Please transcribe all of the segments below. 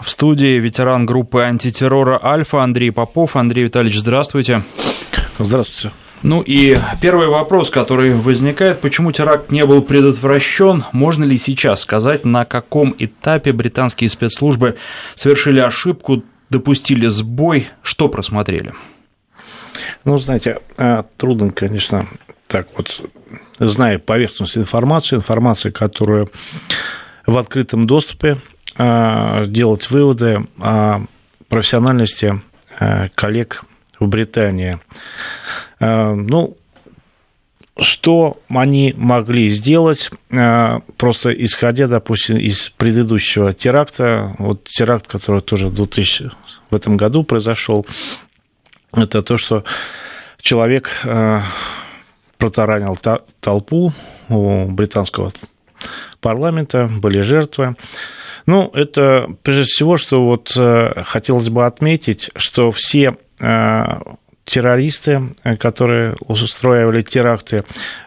В студии ветеран группы антитеррора «Альфа» Андрей Попов. Андрей Витальевич, здравствуйте. Здравствуйте. Ну и первый вопрос, который возникает, почему теракт не был предотвращен? Можно ли сейчас сказать, на каком этапе британские спецслужбы совершили ошибку, допустили сбой, что просмотрели? Ну, знаете, а, трудно, конечно, так вот, зная поверхностную информацию, информацию, которую в открытом доступе, делать выводы о профессиональности а, коллег в Британии. Э, ну, что они могли сделать, э, просто исходя, допустим, из предыдущего теракта, вот теракт, который тоже в, 2000, в этом году произошел, это то, что человек э, протаранил толпу у британского парламента, были жертвы. Ну, это прежде всего, что вот хотелось бы отметить, что все террористы, э, которые устраивали теракты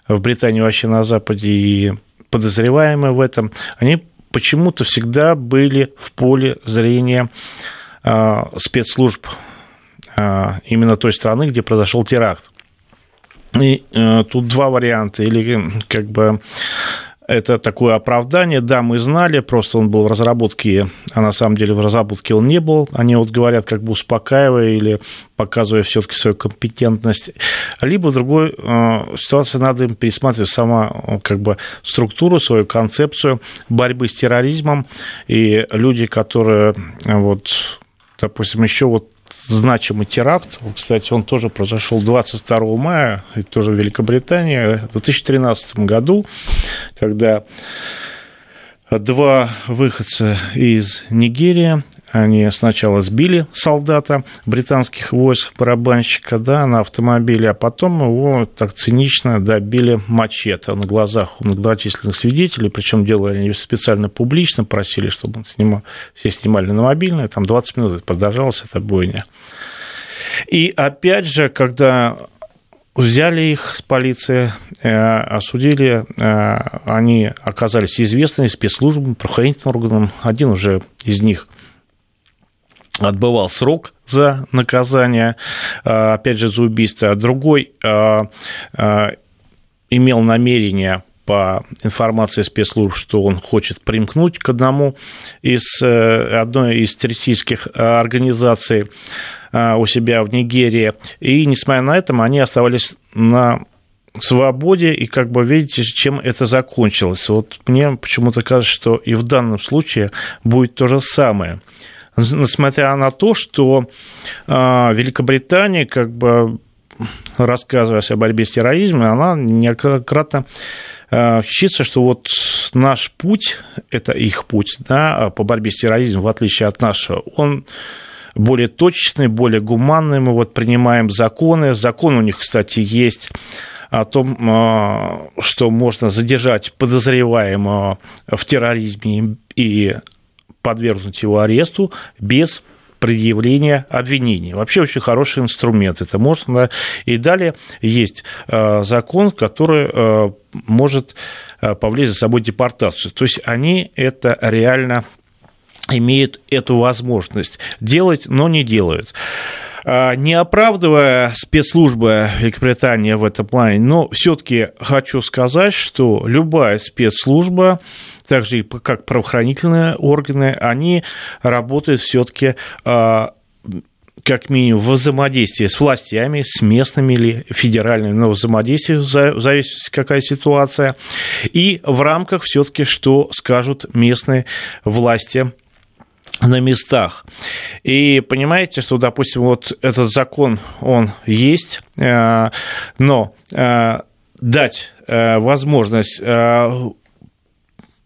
в Британии вообще на Западе и подозреваемые в этом, они почему-то всегда были в поле зрения э, спецслужб э, именно той страны, где произошел теракт. И тут два варианта. Или как бы это такое оправдание. Да, мы знали, просто он был в разработке, а на самом деле в разработке он не был. Они вот говорят, как бы успокаивая или показывая все-таки свою компетентность. Либо в другой э, ситуации надо им пересматривать сама как бы структуру, свою концепцию борьбы с терроризмом. И люди, которые вот допустим, еще вот значимый теракт. Кстати, он тоже произошел 22 мая, это тоже в Великобритании, в 2013 году, когда два выходца из Нигерии, они сначала сбили солдата британских войск, барабанщика, да, на автомобиле, а потом его так цинично добили мачете на глазах у многочисленных свидетелей, причем делали они специально публично, просили, чтобы он снимал, все снимали на мобильное, там 20 минут продолжалась эта бойня. И опять же, когда взяли их с полиции, э, осудили, э, они оказались известными спецслужбам, правоохранительным органам. Один уже из них отбывал срок за наказание, э, опять же, за убийство, а другой имел намерение по информации спецслужб, что он хочет примкнуть к одному из, одной из террористических организаций. А, у себя в Нигерии. И, несмотря на это, они оставались на свободе, и как бы видите, чем это закончилось. Вот мне почему-то кажется, что и в данном случае будет то же самое. Несмотря на то, что Великобритания, как бы рассказывая о борьбе с терроризмом, она неоднократно считается, что вот наш путь, это их путь да, по борьбе с терроризмом, в отличие от нашего, он более точечные, более гуманные. Мы вот принимаем законы. Закон у них, кстати, есть о том, а, что можно задержать подозреваемого в терроризме и подвергнуть его аресту без предъявления обвинений. Вообще очень хороший инструмент. Это можно. И далее есть а, закон, который а, может повлечь за собой депортацию. То есть они это реально имеют эту возможность делать, но не делают не оправдывая спецслужбы Великобритании в этом плане, но все-таки хочу сказать, что любая спецслужба, так же и как правоохранительные органы, они работают все-таки а, как минимум в взаимодействии с властями, с местными или федеральными, но взаимодействие, в зависимости какая ситуация, и в рамках все-таки, что скажут местные власти на местах. И понимаете, что, допустим, вот этот закон, он есть, э, но э, дать э, возможность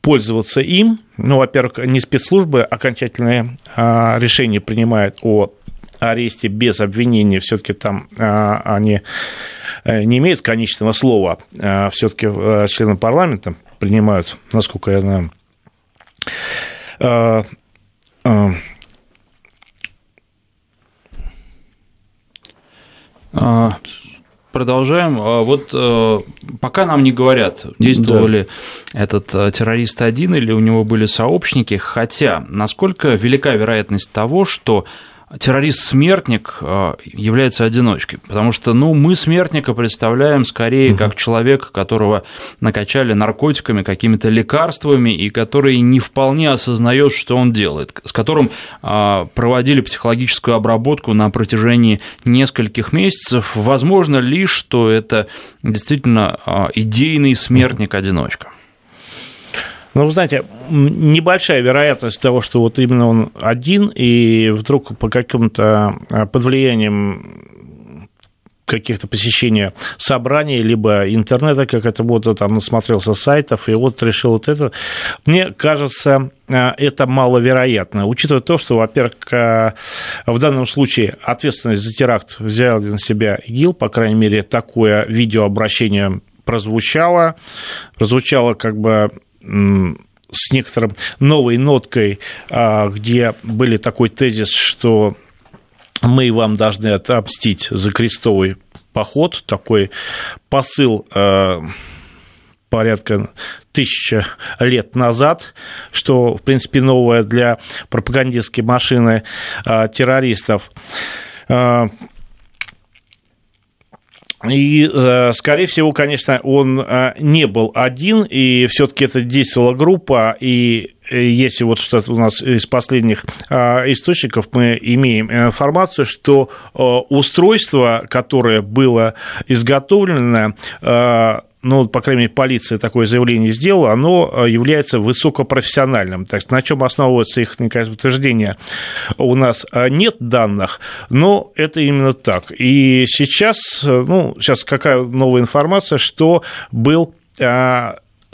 пользоваться им, ну, во-первых, не спецслужбы окончательное решение принимают о аресте без обвинения, все-таки там они не имеют конечного слова, все-таки члены парламента принимают, насколько я знаю, а, а, продолжаем. А, вот э, пока нам не говорят, действовал ли да. этот э, террорист один или у него были сообщники, хотя насколько велика вероятность того, что террорист-смертник э, является одиночкой, потому что, ну, мы смертника представляем скорее угу. как человека, которого накачали наркотиками, какими-то лекарствами, и который не вполне осознает, что он делает, с которым э, проводили психологическую обработку на протяжении нескольких месяцев. Возможно ли, что это действительно э, идейный смертник-одиночка? Ну, вы знаете, небольшая вероятность того, что вот именно он один, и вдруг по каким-то а, под влиянием каких-то посещения собраний, либо интернета, как это вот там насмотрелся сайтов, и вот решил вот это. Мне кажется, а, это маловероятно, учитывая то, что, во-первых, а, в данном случае ответственность за теракт взял на себя ИГИЛ, по крайней мере, такое видеообращение прозвучало, прозвучало как бы с некоторым новой ноткой, а, где были такой тезис, что мы вам должны отомстить за крестовый поход, такой посыл а, порядка тысячи лет назад, что, в принципе, новое для пропагандистской машины а, террористов. И, э, скорее всего, конечно, он э, не был один, и все-таки это действовала группа, и э, если вот что-то у нас из последних источников мы имеем информацию, что устройство, которое было изготовлено, ну, по крайней мере, полиция такое заявление сделала, оно э, является высокопрофессиональным. Так на чем основывается их утверждение, у нас э, нет данных, но это именно так. И сейчас, э, ну, сейчас какая новая информация, что был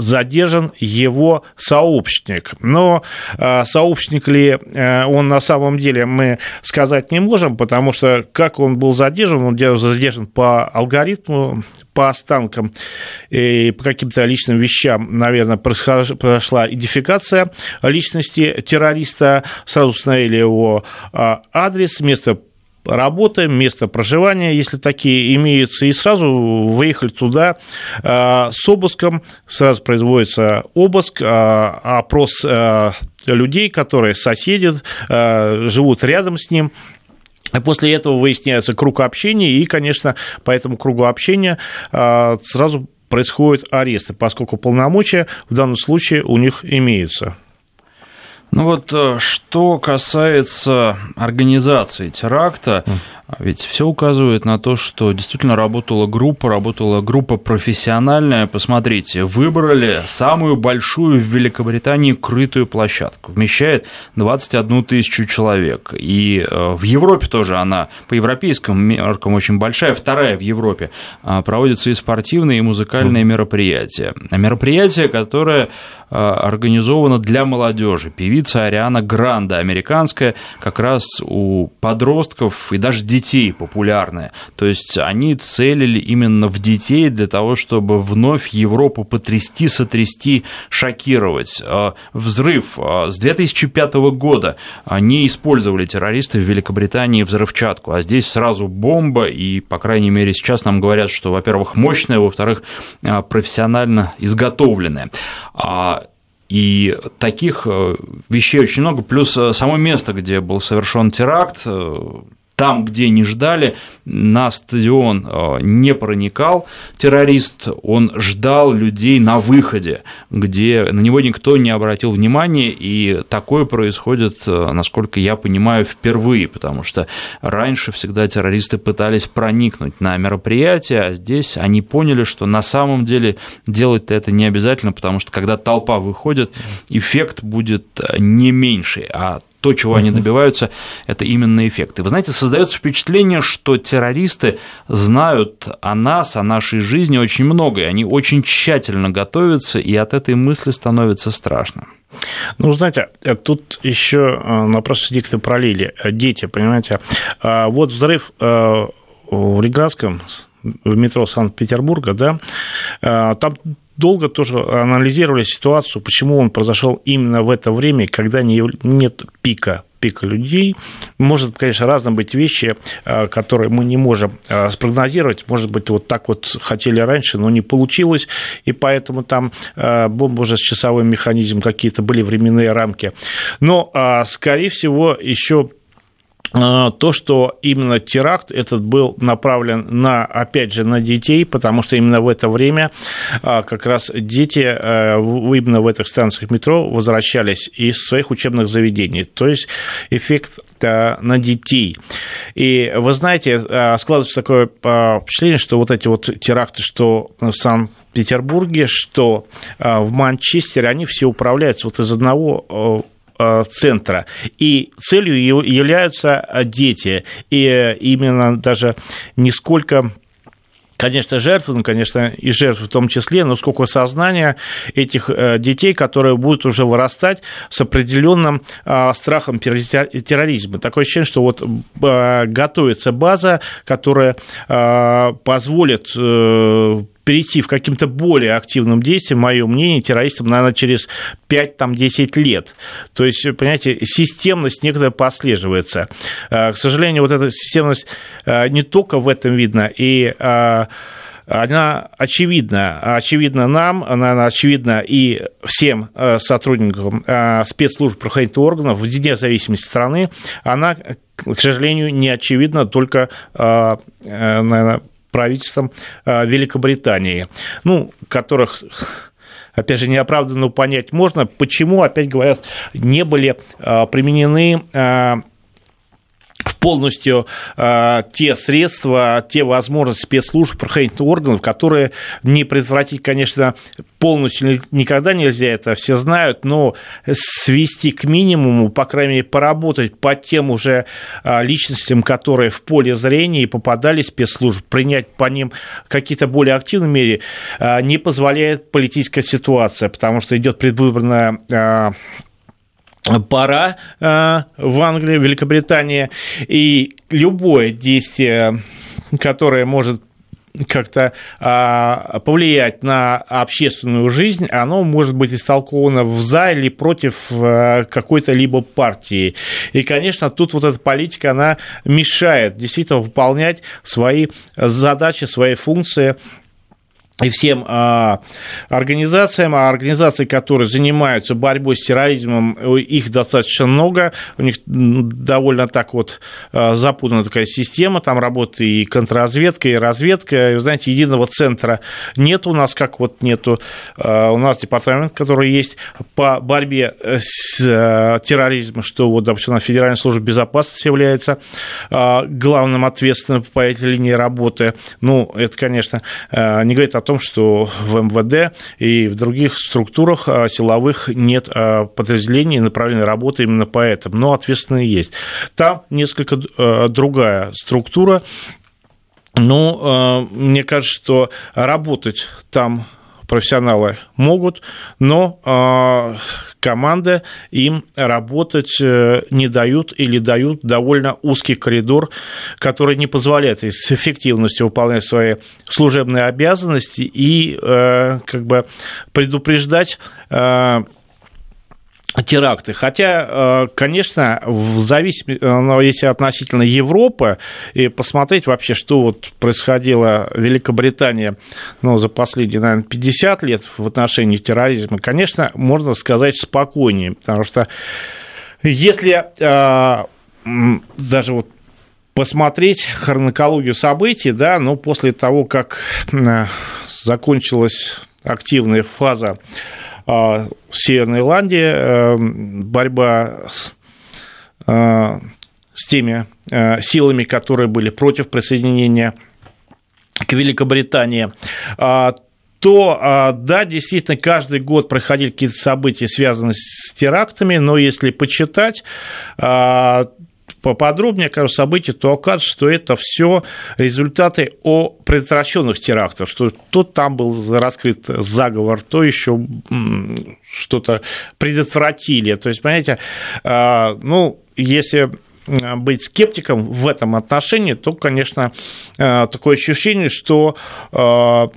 задержан его сообщник. Но а, сообщник ли а, он на самом деле, мы сказать не можем, потому что как он был задержан, он задержан по алгоритму, по останкам и по каким-то личным вещам, наверное, произошла идентификация личности террориста, сразу установили его а, адрес, место работы, место проживания, если такие имеются, и сразу выехали туда э, с обыском, сразу производится обыск, э, опрос э, людей, которые соседи, живут рядом с ним, После этого выясняется круг общения, и, конечно, по этому кругу общения сразу происходят аресты, поскольку полномочия в данном случае у них имеются. Ну вот э, что касается организации теракта, ведь все указывает на то, что действительно работала группа, работала группа профессиональная. Посмотрите, выбрали самую большую в Великобритании крытую площадку. Вмещает 21 тысячу человек. И э, в Европе тоже она по европейским меркам очень большая, вторая в Европе. А, проводятся и спортивные, и музыкальные мероприятия. Мероприятие, которое э, организовано для молодежи. Певица Ариана Гранда, американская, как раз у подростков и даже детей популярная. То есть они целили именно в детей для того, чтобы вновь Европу потрясти, сотрясти, шокировать. А, взрыв а, с 2005 года не использовали террористы в Великобритании взрывчатку, а здесь сразу бомба, и, по крайней мере, сейчас нам говорят, что, во-первых, мощная, во-вторых, а, профессионально изготовленная. И таких э, вещей очень много, плюс э, само место, где был совершен теракт, э, там, где не ждали, на стадион э, не проникал террорист, он ждал людей на выходе, где на него никто не обратил внимания, и такое происходит, э, насколько я понимаю, впервые, потому что раньше всегда террористы пытались проникнуть на мероприятие, а здесь они поняли, что на самом деле делать это не обязательно, потому что когда толпа выходит, эффект будет э, не меньше, а то, чего они добиваются, это именно эффекты. Вы знаете, создается впечатление, что террористы знают о нас, о нашей жизни очень много, и они очень тщательно готовятся, и от этой мысли становится страшно. Ну, знаете, тут еще э, на просто дикты пролили. Дети, понимаете, а вот взрыв э, в Реградском в метро Санкт-Петербурга, да, э, там долго тоже анализировали ситуацию, почему он произошел именно в это время, когда не, нет пика пика людей. Может, конечно, разные быть вещи, которые мы не можем спрогнозировать. Может быть, вот так вот хотели раньше, но не получилось, и поэтому там бомба уже с часовым механизмом, какие-то были временные рамки. Но, скорее всего, еще а, то, что именно теракт этот был направлен на, опять же, на детей, потому что именно в это время а, как раз дети а, именно в этих станциях метро возвращались из своих учебных заведений. То есть эффект на детей. И вы знаете, складывается такое впечатление, что вот эти вот теракты, что в Санкт-Петербурге, что в Манчестере, они все управляются вот из одного центра. И целью являются дети. И именно даже не сколько конечно, жертвы, ну, конечно, и жертв в том числе, но сколько сознания этих э, детей, которые будут уже вырастать с определенным э, страхом терроризма. Такое ощущение, что вот готовится база, которая позволит перейти в каким-то более активным действием, мое мнение, террористам, наверное, через 5-10 лет. То есть, понимаете, системность некоторая прослеживается. Э, к сожалению, вот эта системность э, не только в этом видно, и э, она очевидна. Очевидна нам, она очевидна и всем сотрудникам спецслужб правоохранительных органов вне зависимости страны. Она, к сожалению, не очевидна только, наверное, правительством э, Великобритании, ну, которых опять же, неоправданно понять можно, почему, опять говорят, не были э, применены э, полностью э, те средства, те возможности спецслужб, правоохранительных органов, которые не предотвратить, конечно, полностью никогда нельзя, это все знают, но свести к минимуму, по крайней мере, поработать по тем уже э, личностям, которые в поле зрения и попадали спецслужб, принять по ним какие-то более активные меры, э, не позволяет политическая ситуация, потому что идет предвыборная пора э, в Англии, Великобритании, и любое действие, которое может как-то а, повлиять на общественную жизнь, оно может быть истолковано в за или против а, какой-то либо партии. И, конечно, тут вот эта политика, она мешает действительно выполнять свои задачи, свои функции и всем а, организациям, а организации, которые занимаются борьбой с терроризмом, их достаточно много, у них довольно так вот а, запутана такая система, там работает и контрразведка, и разведка, и, вы знаете, единого центра нет у нас, как вот нету а, у нас департамент, который есть по борьбе с терроризмом, что вот, допустим, Федеральная служба безопасности является главным ответственным по этой линии работы, ну, это, конечно, не говорит о том, том, что в МВД и в других структурах а, силовых нет а, подразделений направленной работы именно по этому, но ответственные есть. Там несколько а, другая структура, ну, мне кажется, что работать там профессионалы могут, но э, команда им работать э, не дают или дают довольно узкий коридор, который не позволяет с эффективностью выполнять свои служебные обязанности и э, как бы предупреждать теракты. Хотя, э, конечно, в зависимости, э, если относительно Европы, и посмотреть вообще, что вот происходило в Великобритании ну, за последние, наверное, 50 лет в отношении терроризма, конечно, можно сказать спокойнее, потому что если э, даже вот посмотреть хронологию событий, да, ну, после того, как закончилась активная фаза Северной Ирландии, э, борьба с, э, с теми э, силами, которые были против присоединения к Великобритании, а, то, а, да, действительно, каждый год проходили какие-то события, связанные с терактами, но если почитать, поподробнее кажется, события, то окажется, что это все результаты о предотвращенных терактах, что то там был раскрыт заговор, то еще что-то предотвратили. То есть, понимаете, а, ну, если быть скептиком в этом отношении, то, конечно, а, такое ощущение, что а,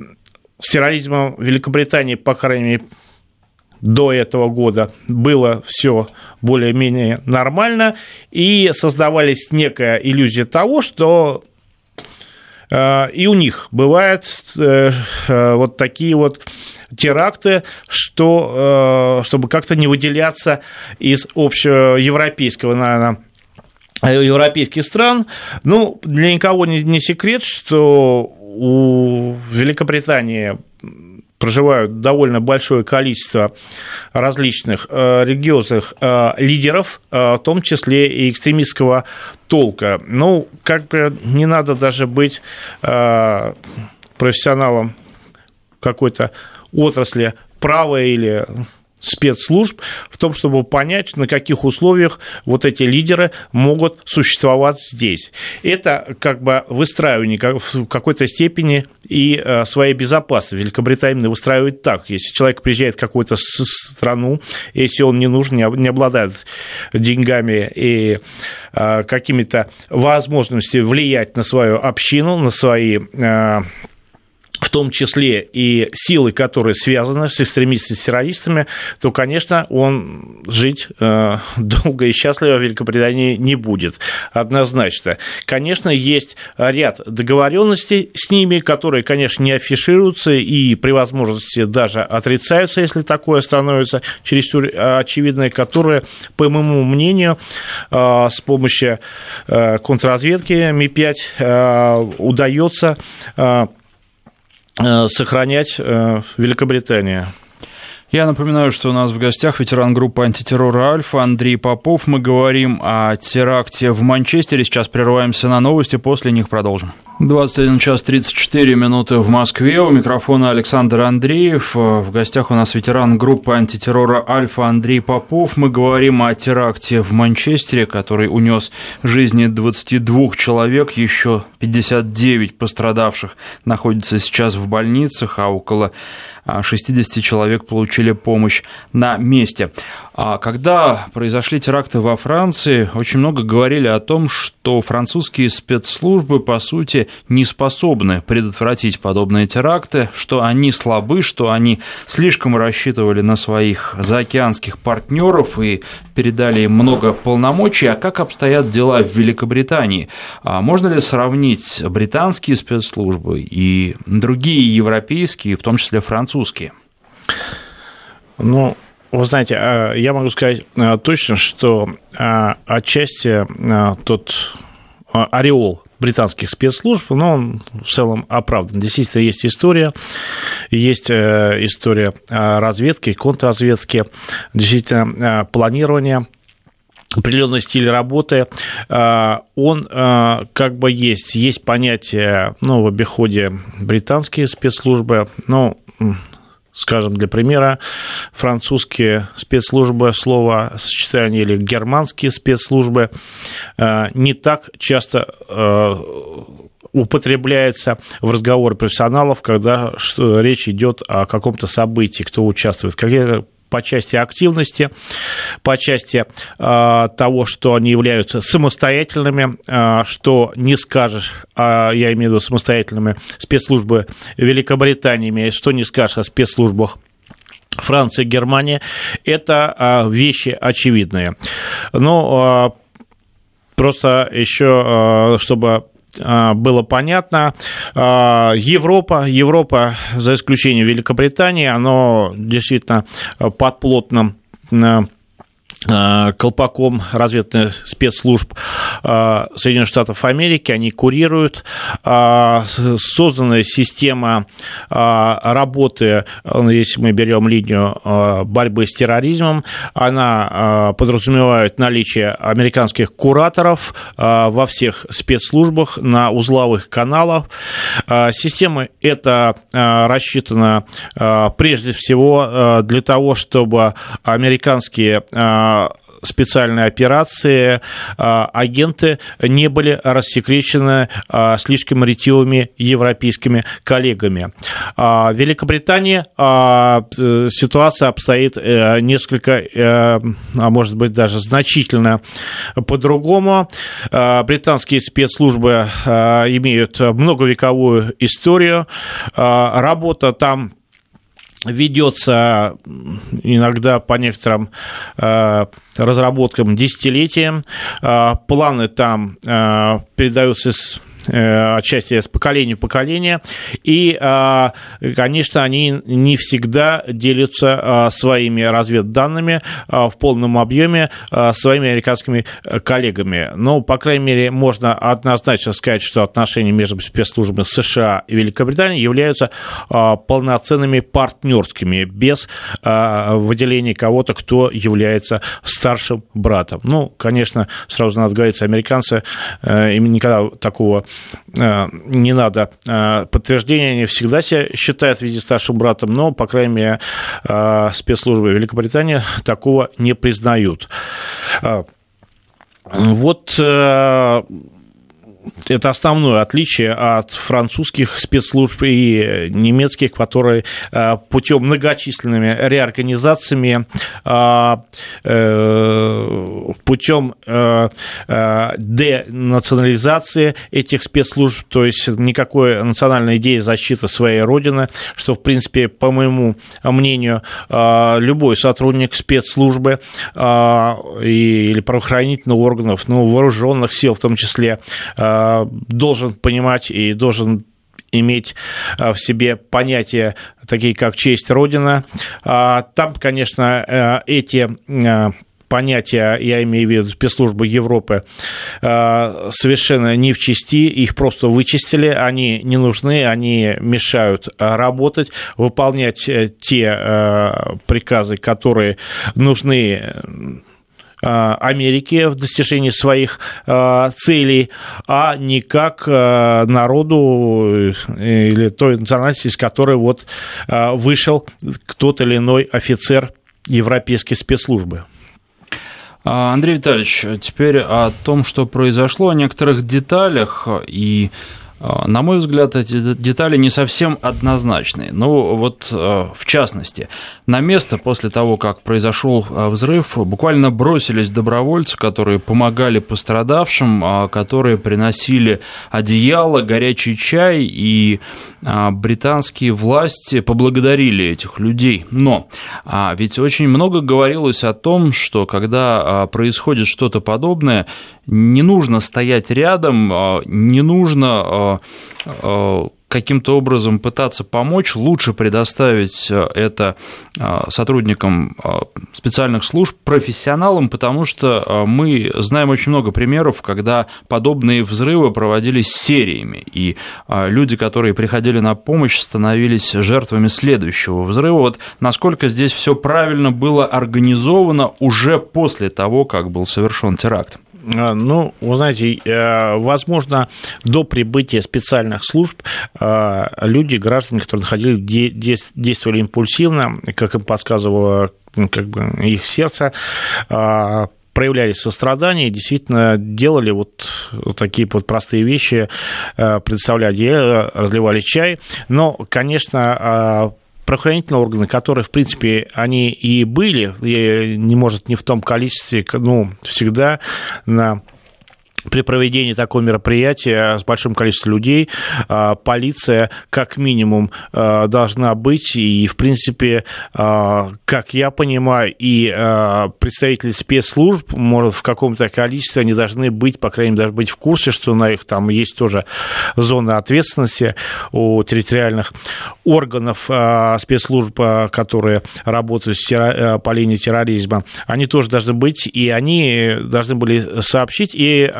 с терроризмом Великобритании, по крайней мере, до этого года было все более-менее нормально, и создавались некая иллюзия того, что и у них бывают вот такие вот теракты, что, чтобы как-то не выделяться из общего европейского, наверное, европейских стран. Ну, для никого не секрет, что у Великобритании проживают довольно большое количество различных э, религиозных э, лидеров, э, в том числе и экстремистского толка. Ну, как бы не надо даже быть профессионалом какой-то отрасли права или спецслужб в том, чтобы понять, на каких условиях вот эти лидеры могут существовать здесь. Это как бы выстраивание в какой-то степени и э, своей безопасности. Великобритания выстраивает так. Если человек приезжает в какую-то страну, если он не нужен, не обладает деньгами и э, какими-то возможностями влиять на свою общину, на свои э, том числе и силы, которые связаны с экстремистами, с террористами, то, конечно, он жить э, долго и счастливо в Великобритании не будет, однозначно. Конечно, есть ряд договоренностей с ними, которые, конечно, не афишируются и при возможности даже отрицаются, если такое становится чересчур очевидное, которые, по моему мнению, э, с помощью э, контрразведки Ми-5 удается Э, сохранять э, Великобритания. Я напоминаю, что у нас в гостях ветеран группы антитеррора «Альфа» Андрей Попов. Мы говорим о теракте в Манчестере. Сейчас прерываемся на новости, после них продолжим. 21 час 34 минуты в Москве. У микрофона Александр Андреев. В гостях у нас ветеран группы антитеррора «Альфа» Андрей Попов. Мы говорим о теракте в Манчестере, который унес жизни 22 человек. Еще 59 пострадавших находятся сейчас в больницах, а около 60 человек получили помощь на месте. А когда произошли теракты во Франции, очень много говорили о том, что французские спецслужбы, по сути, не способны предотвратить подобные теракты, что они слабы, что они слишком рассчитывали на своих заокеанских партнеров и передали им много полномочий. А как обстоят дела в Великобритании? А можно ли сравнить британские спецслужбы и другие европейские, в том числе французские? Ну, вы знаете, а, я могу сказать а, точно, что а, отчасти тот ореол британских спецслужб, но он в целом оправдан. Действительно, есть история, есть э, история разведки, контрразведки, действительно, планирования определенный стиль работы, он как бы есть. Есть понятие, ну, в обиходе британские спецслужбы, ну, скажем, для примера, французские спецслужбы, слово сочетание или германские спецслужбы э, не так часто э, употребляется в разговоре профессионалов, когда речь идет о каком-то событии, кто участвует. Какие по части активности, по части э, того, что они являются самостоятельными, э, что не скажешь, э, я имею в виду самостоятельными спецслужбы Великобритании, что не скажешь о спецслужбах Франция, Германия, это вещи очевидные. Но просто еще, чтобы а, было понятно. А, Европа, Европа, за исключением Великобритании, оно действительно под плотным Э, колпаком разведных спецслужб э, Соединенных Штатов Америки, они курируют. Э, созданная система работы, если мы берем линию борьбы с терроризмом, она подразумевает наличие американских кураторов во всех спецслужбах на узловых каналах. Система эта рассчитана прежде всего для того, чтобы американские специальной операции а, агенты не были рассекречены а, слишком ретивыми европейскими коллегами. В Великобритании а, ситуация обстоит э, несколько, э, а может быть даже значительно по-другому. Британские спецслужбы имеют многовековую историю. Работа там ведется иногда по некоторым э, разработкам десятилетиям. Э, планы там э, передаются Э, отчасти с поколения в поколение, и, а, конечно, они не всегда делятся а, своими разведданными в полном объеме своими американскими коллегами. Но, по крайней мере, можно однозначно сказать, что отношения между спецслужбами США и Великобритании являются полноценными партнерскими, без выделения кого-то, кто является старшим братом. Ну, конечно, сразу надо говорить, американцы э, им никогда такого Э, не надо э, подтверждения, они всегда себя считают в виде старшим братом, но, по крайней мере, э, спецслужбы Великобритании такого не признают. Вот это основное отличие от французских спецслужб и немецких, которые э, путем многочисленными реорганизациями, э, э, путем денационализации этих спецслужб, то есть никакой национальной идеи защиты своей родины, что, в принципе, по моему мнению, любой сотрудник спецслужбы или правоохранительных органов, ну, вооруженных сил в том числе, должен понимать и должен иметь э, в себе понятия такие, как честь Родина. А там, конечно, э, эти понятия, я имею в виду спецслужбы Европы, совершенно не в чести, их просто вычистили, они не нужны, они мешают работать, выполнять те приказы, которые нужны Э, Америки в достижении своих э, целей, а не как э, народу или той национальности, из которой вот вышел тот или иной офицер европейской спецслужбы. А, Андрей Витальевич, теперь о том, что произошло, о некоторых деталях и на мой взгляд, эти детали не совсем однозначные. Ну, вот а, в частности, на место после того, как произошел а, взрыв, буквально бросились добровольцы, которые помогали пострадавшим, которые приносили одеяло, горячий чай, и британские власти поблагодарили этих людей. Но ведь очень много говорилось о том, что когда происходит что-то подобное, не нужно стоять рядом, а, не нужно а, а, каким-то образом пытаться помочь, лучше предоставить это сотрудникам специальных служб, профессионалам, потому что мы знаем очень много примеров, когда подобные взрывы проводились сериями, и люди, которые приходили на помощь, становились жертвами следующего взрыва. Вот насколько здесь все правильно было организовано уже после того, как был совершен теракт? А, ну, вы знаете, э, возможно, до прибытия специальных служб э, люди, граждане, которые находились, действовали импульсивно, как им подсказывало как бы их сердце, э, проявляли сострадание действительно делали вот такие вот простые вещи, предоставляли, разливали чай. Но, конечно, правоохранительные органы, которые, в принципе, они и были, и не может не в том количестве, ну, всегда на при проведении такого мероприятия с большим количеством людей а, полиция как минимум а, должна быть, и, в принципе, а, как я понимаю, и представители спецслужб, может, в каком-то количестве они должны быть, по крайней мере, должны быть в курсе, что на их там есть тоже зоны ответственности у территориальных органов спецслужб, которые работают по линии терроризма. Они тоже должны быть, и они должны были сообщить и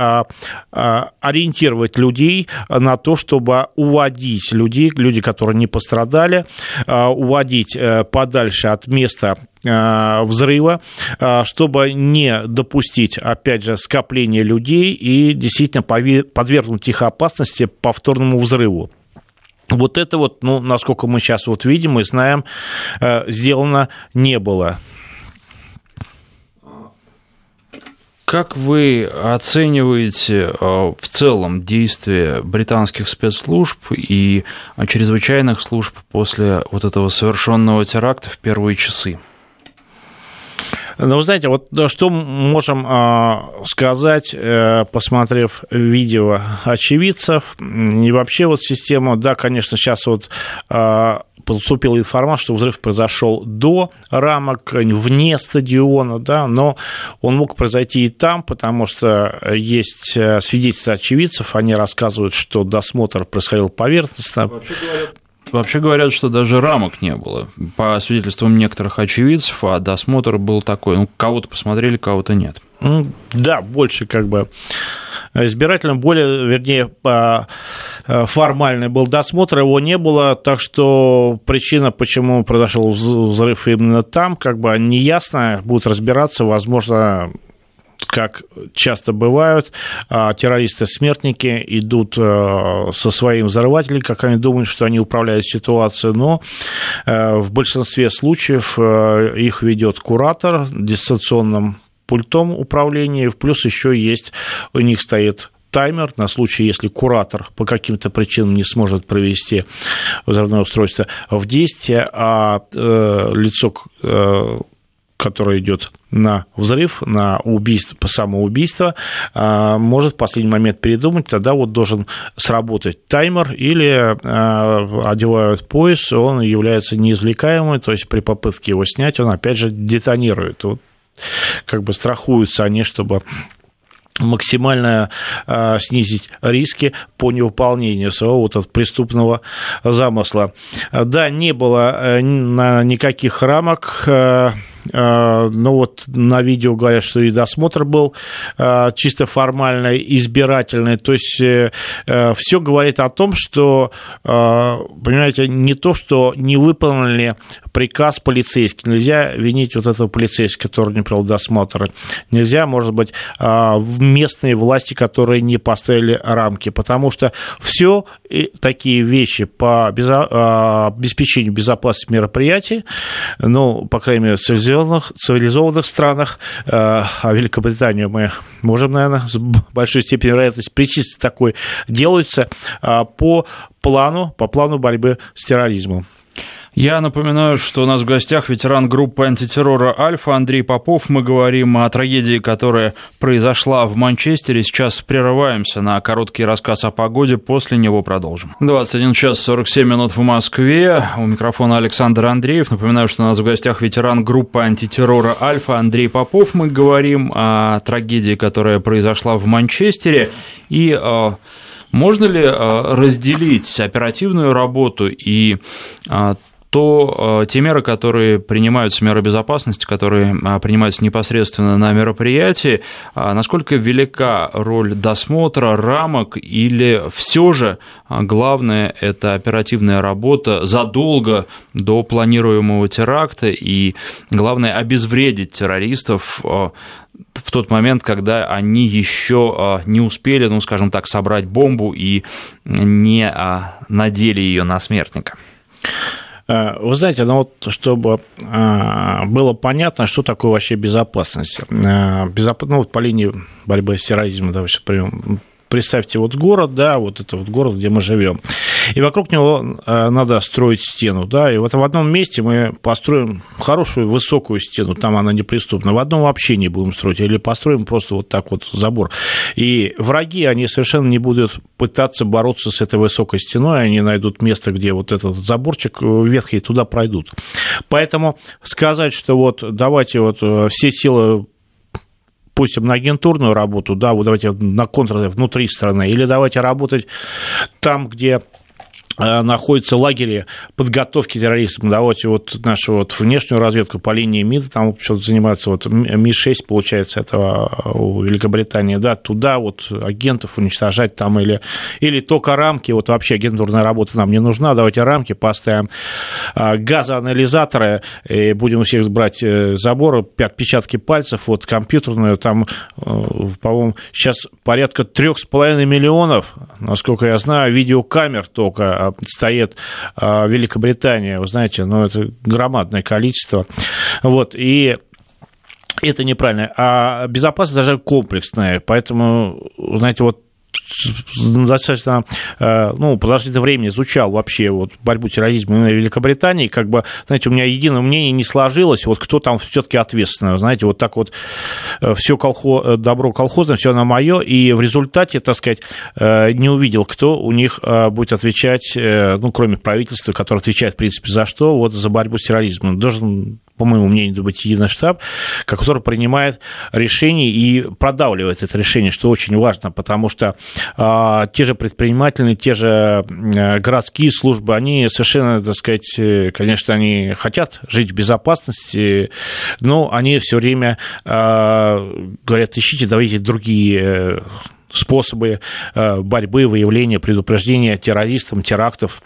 ориентировать людей на то, чтобы уводить людей, люди, которые не пострадали, а, уводить э, подальше от места э, взрыва, чтобы не допустить, опять же, скопления людей и действительно подвергнуть их опасности повторному взрыву. Вот это вот, ну, насколько мы сейчас вот видим и знаем, э, сделано не было. Как вы оцениваете э, в целом действия британских спецслужб и чрезвычайных служб после вот этого совершенного теракта в первые часы? Ну, вы знаете, вот что можем а, сказать, э, посмотрев видео очевидцев и вообще вот систему, да, конечно, сейчас вот а, поступила информация, что взрыв произошел до рамок, вне стадиона, да, но он мог произойти и там, потому что есть э, свидетельства очевидцев, они рассказывают, что досмотр происходил поверхностно. Вообще говорят, Вообще говорят, что даже рамок не было. По свидетельствам некоторых очевидцев, а досмотр был такой, ну, кого-то посмотрели, кого-то нет. Да, больше как бы избирательным, более, вернее, э, формальный был досмотр, его не было, так что причина, почему произошел взрыв именно там, как бы неясная, будут разбираться, возможно, как часто бывают, а, террористы-смертники идут э, со своим взрывателем, как они думают, что они управляют ситуацией, но э, в большинстве случаев их ведет куратор дистанционным пультом управления, плюс еще есть, у них стоит таймер на случай, если куратор по каким-то причинам не сможет провести взрывное устройство в действие, а э, лицо, э, которое идет на взрыв, на убийство, самоубийство, э, может в последний момент передумать, тогда вот должен сработать таймер или э, одевают пояс, он является неизвлекаемым, то есть при попытке его снять он опять же детонирует. Вот как бы страхуются они, чтобы максимально э, снизить риски по невыполнению своего вот от преступного замысла. Да, не было э, никаких рамок, э, э, но вот на видео говорят, что и досмотр был чисто формальный, избирательный. То есть все говорит о том, что, понимаете, не то, что не выполнили приказ полицейский. Нельзя винить вот этого полицейского, который не провел досмотр. Нельзя, может быть, местные власти, которые не поставили рамки, потому что все такие вещи по а, обеспечению безопасности мероприятий, ну, по крайней мере, в цивилизованных, цивилизованных странах, а, а Великобританию мы можем, наверное, с большой степенью вероятности причислить такой, делаются а, по плану, по плану борьбы с терроризмом. Я напоминаю, что у нас в гостях ветеран группы антитеррора «Альфа» Андрей Попов. Мы говорим о трагедии, которая произошла в Манчестере. Сейчас прерываемся на короткий рассказ о погоде, после него продолжим. 21 час 47 минут в Москве. У микрофона Александр Андреев. Напоминаю, что у нас в гостях ветеран группы антитеррора «Альфа» Андрей Попов. Мы говорим о трагедии, которая произошла в Манчестере. И э, можно ли э, разделить оперативную работу и э, то э, те меры, которые принимаются, меры безопасности, которые э, принимаются непосредственно на мероприятии, э, насколько велика роль досмотра, рамок, или все же главное – это оперативная работа задолго до планируемого теракта, и главное – обезвредить террористов в тот момент, когда они еще не успели, ну, скажем так, собрать бомбу и не надели ее на смертника. Э, вы знаете, ну вот чтобы э, было понятно, что такое вообще безопасность. Э, Безоп... Ну вот по линии борьбы с терроризмом, давайте примем представьте вот город, да, вот это вот город, где мы живем, и вокруг него э, надо строить стену, да, и вот в одном месте мы построим хорошую высокую стену, там она неприступна, в одном вообще не будем строить, или построим просто вот так вот забор. И враги, они совершенно не будут пытаться бороться с этой высокой стеной, они найдут место, где вот этот заборчик ветхий, туда пройдут. Поэтому сказать, что вот давайте вот э, все силы пустим на агентурную работу, да, вот давайте на контр внутри страны, или давайте работать там, где Э, находятся лагере подготовки террористов. Давайте вот нашу вот внешнюю разведку по линии МИД, там что-то занимаются, вот Ми-6, получается, этого э, у Великобритании, да, туда вот агентов уничтожать там или, или только рамки, вот вообще агентурная работа нам не нужна, давайте рамки поставим, э, газоанализаторы, и будем у всех брать заборы, отпечатки пальцев, вот компьютерную, там, по-моему, сейчас порядка трех с половиной миллионов, насколько я знаю, видеокамер только стоит а, Великобритания, вы знаете, ну, это громадное количество. Вот, и это неправильно. А безопасность даже комплексная, поэтому, знаете, вот достаточно ну, продолжительное время изучал вообще вот борьбу терроризма в Великобритании, как бы, знаете, у меня единое мнение не сложилось, вот кто там все-таки ответственный, знаете, вот так вот все колхоз, добро колхозное, все на мое, и в результате, так сказать, не увидел, кто у них будет отвечать, ну, кроме правительства, которое отвечает, в принципе, за что, вот за борьбу с терроризмом. Должен по моему мнению, должен быть единый штаб, который принимает решения и продавливает это решение, что очень важно, потому что а, те же предпринимательные, те же а, городские службы, они совершенно, так сказать, э, конечно, они хотят жить в безопасности, но они все время а, говорят, ищите, давайте другие э, способы э, борьбы, выявления, предупреждения террористам, терактов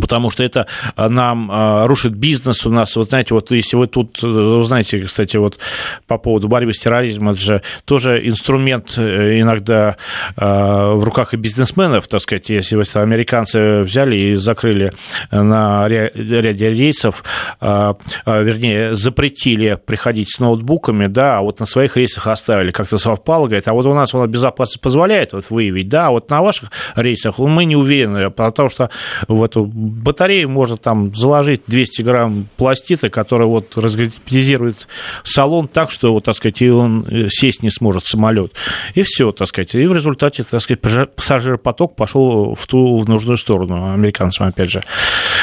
потому что это а, нам а, рушит бизнес у нас. Вот знаете, вот если вы тут, вы знаете, кстати, вот по поводу борьбы с терроризмом, это же тоже инструмент э, иногда а, в руках и бизнесменов, так сказать, если вы американцы взяли и закрыли на ряде рейсов, вернее, запретили приходить с ноутбуками, да, а вот на своих рейсах оставили, как-то совпало, говорит, а вот у нас нас безопасность позволяет вот выявить, да, а вот на ваших рейсах мы не уверены, потому что в эту батарею можно там заложить 200 грамм пластита, который вот разгерметизирует салон так, что, вот, так сказать, и он э, сесть не сможет самолет. И все, так сказать. И в результате, так сказать, пассажиропоток пошел в ту в нужную сторону, американцам, опять же.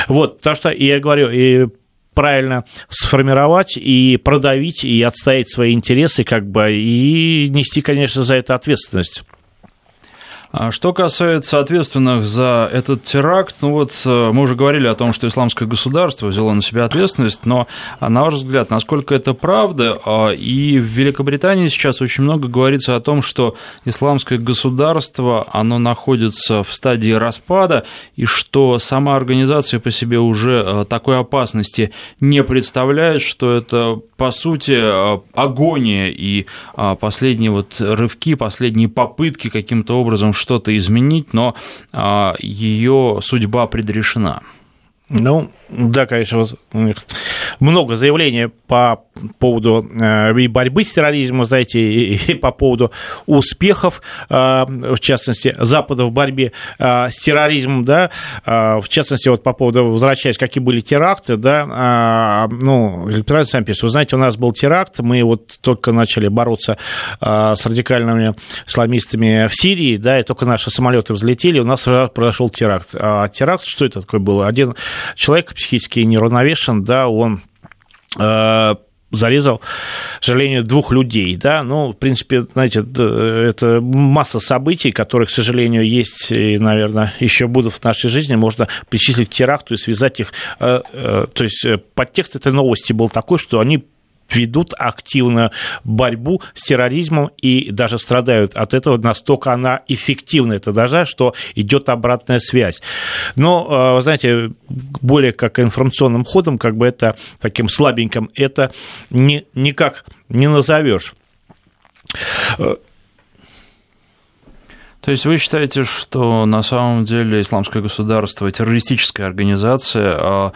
Вот, так что я говорю, и правильно сформировать и продавить, и отстоять свои интересы, как бы, и нести, конечно, за это ответственность. А что касается ответственных за этот теракт, ну вот э, мы уже говорили о том, что исламское государство взяло на себя ответственность, но, а, на ваш взгляд, насколько это правда? А, и в Великобритании сейчас очень много говорится о том, что исламское государство, оно находится в стадии распада, и что сама организация по себе уже э, такой опасности не представляет, что это, по сути, э, агония и последние вот рывки, последние попытки каким-то образом что-то изменить, но а, ее судьба предрешена. Ну, да, конечно, вот много заявлений по поводу э, и борьбы с терроризмом, знаете, и, по поводу успехов, э, в частности, Запада в борьбе э, с терроризмом, да, в частности, вот по поводу, возвращаясь, какие были теракты, да, ну, электронный сам пишет, вы знаете, у нас был теракт, мы вот только начали бороться с радикальными исламистами в Сирии, да, и только наши самолеты взлетели, у нас произошел теракт. А теракт, что это такое было? Один человек психически неравновешен, да, он э, зарезал, к сожалению, двух людей, да, ну, в принципе, знаете, это масса событий, которые, к сожалению, есть и, наверное, еще будут в нашей жизни, можно причислить к теракту и связать их, э, э, то есть подтекст этой новости был такой, что они ведут активную борьбу с терроризмом и даже страдают от этого, настолько она эффективна, это даже, что идет обратная связь. Но, э, знаете, более как информационным ходом, как бы это таким слабеньким, это не, никак не назовешь. То есть вы считаете, что на самом деле исламское государство, террористическая организация а,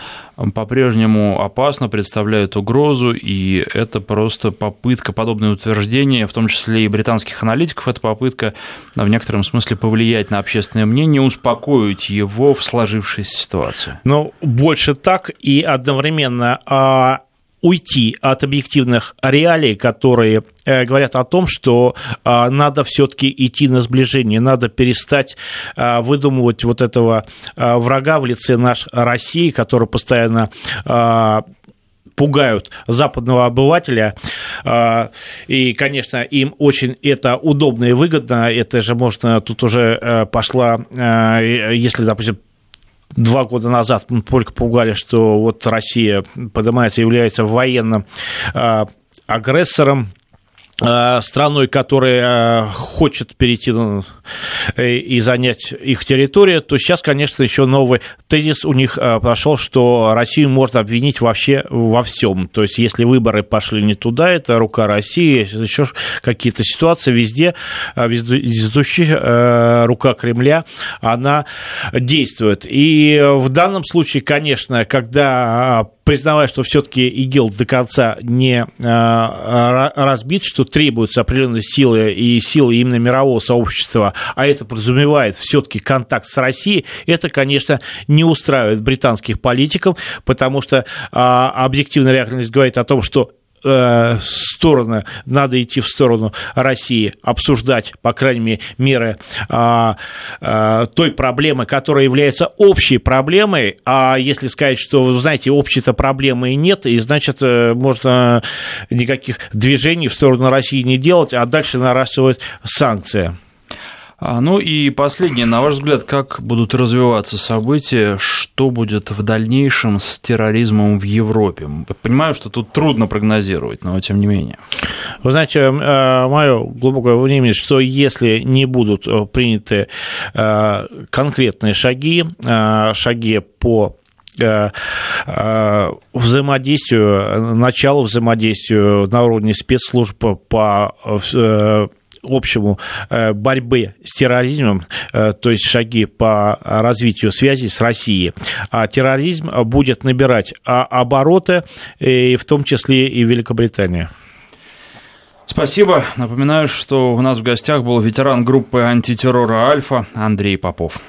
по-прежнему опасно представляет угрозу, и это просто попытка, подобное утверждение, в том числе и британских аналитиков, это попытка в некотором смысле повлиять на общественное мнение, успокоить его в сложившейся ситуации? Ну, больше так и одновременно а, уйти от объективных реалий, которые э, говорят о том, что э, надо все-таки идти на сближение, надо перестать э, выдумывать вот этого врага в лице нашей России, который постоянно пугают западного обывателя. И, конечно, им очень это удобно и выгодно. Это же можно, тут уже пошла, если, допустим, два года назад только пугали, что вот Россия поднимается, является военным а, агрессором, страной, которая хочет перейти и занять их территорию, то сейчас, конечно, еще новый тезис у них прошел, что Россию можно обвинить вообще во всем. То есть, если выборы пошли не туда, это рука России, еще какие-то ситуации везде, вездущая рука Кремля, она действует. И в данном случае, конечно, когда признавая, что все-таки ИГИЛ до конца не разбит, что требуются определенные силы и силы именно мирового сообщества, а это подразумевает все-таки контакт с Россией, это, конечно, не устраивает британских политиков, потому что а, объективная реальность говорит о том, что Э, стороны, надо идти в сторону России, обсуждать, по крайней мере, а, а, той проблемы, которая является общей проблемой, а если сказать, что, вы знаете, общей-то проблемы и нет, и значит, э, можно никаких движений в сторону России не делать, а дальше наращивать санкции. А, ну и последнее, на ваш взгляд, как будут развиваться события, что будет в дальнейшем с терроризмом в Европе? Понимаю, что тут трудно прогнозировать, но тем не менее. Вы знаете, э, мое глубокое мнение, что если не будут э, приняты э, конкретные шаги, шаги по взаимодействию, началу взаимодействию на уровне спецслужб по общему э, борьбы с терроризмом, э, то есть шаги по развитию связи с Россией, а терроризм будет набирать а, обороты, и в том числе и Великобритания. Спасибо. Напоминаю, что у нас в гостях был ветеран группы антитеррора «Альфа» Андрей Попов.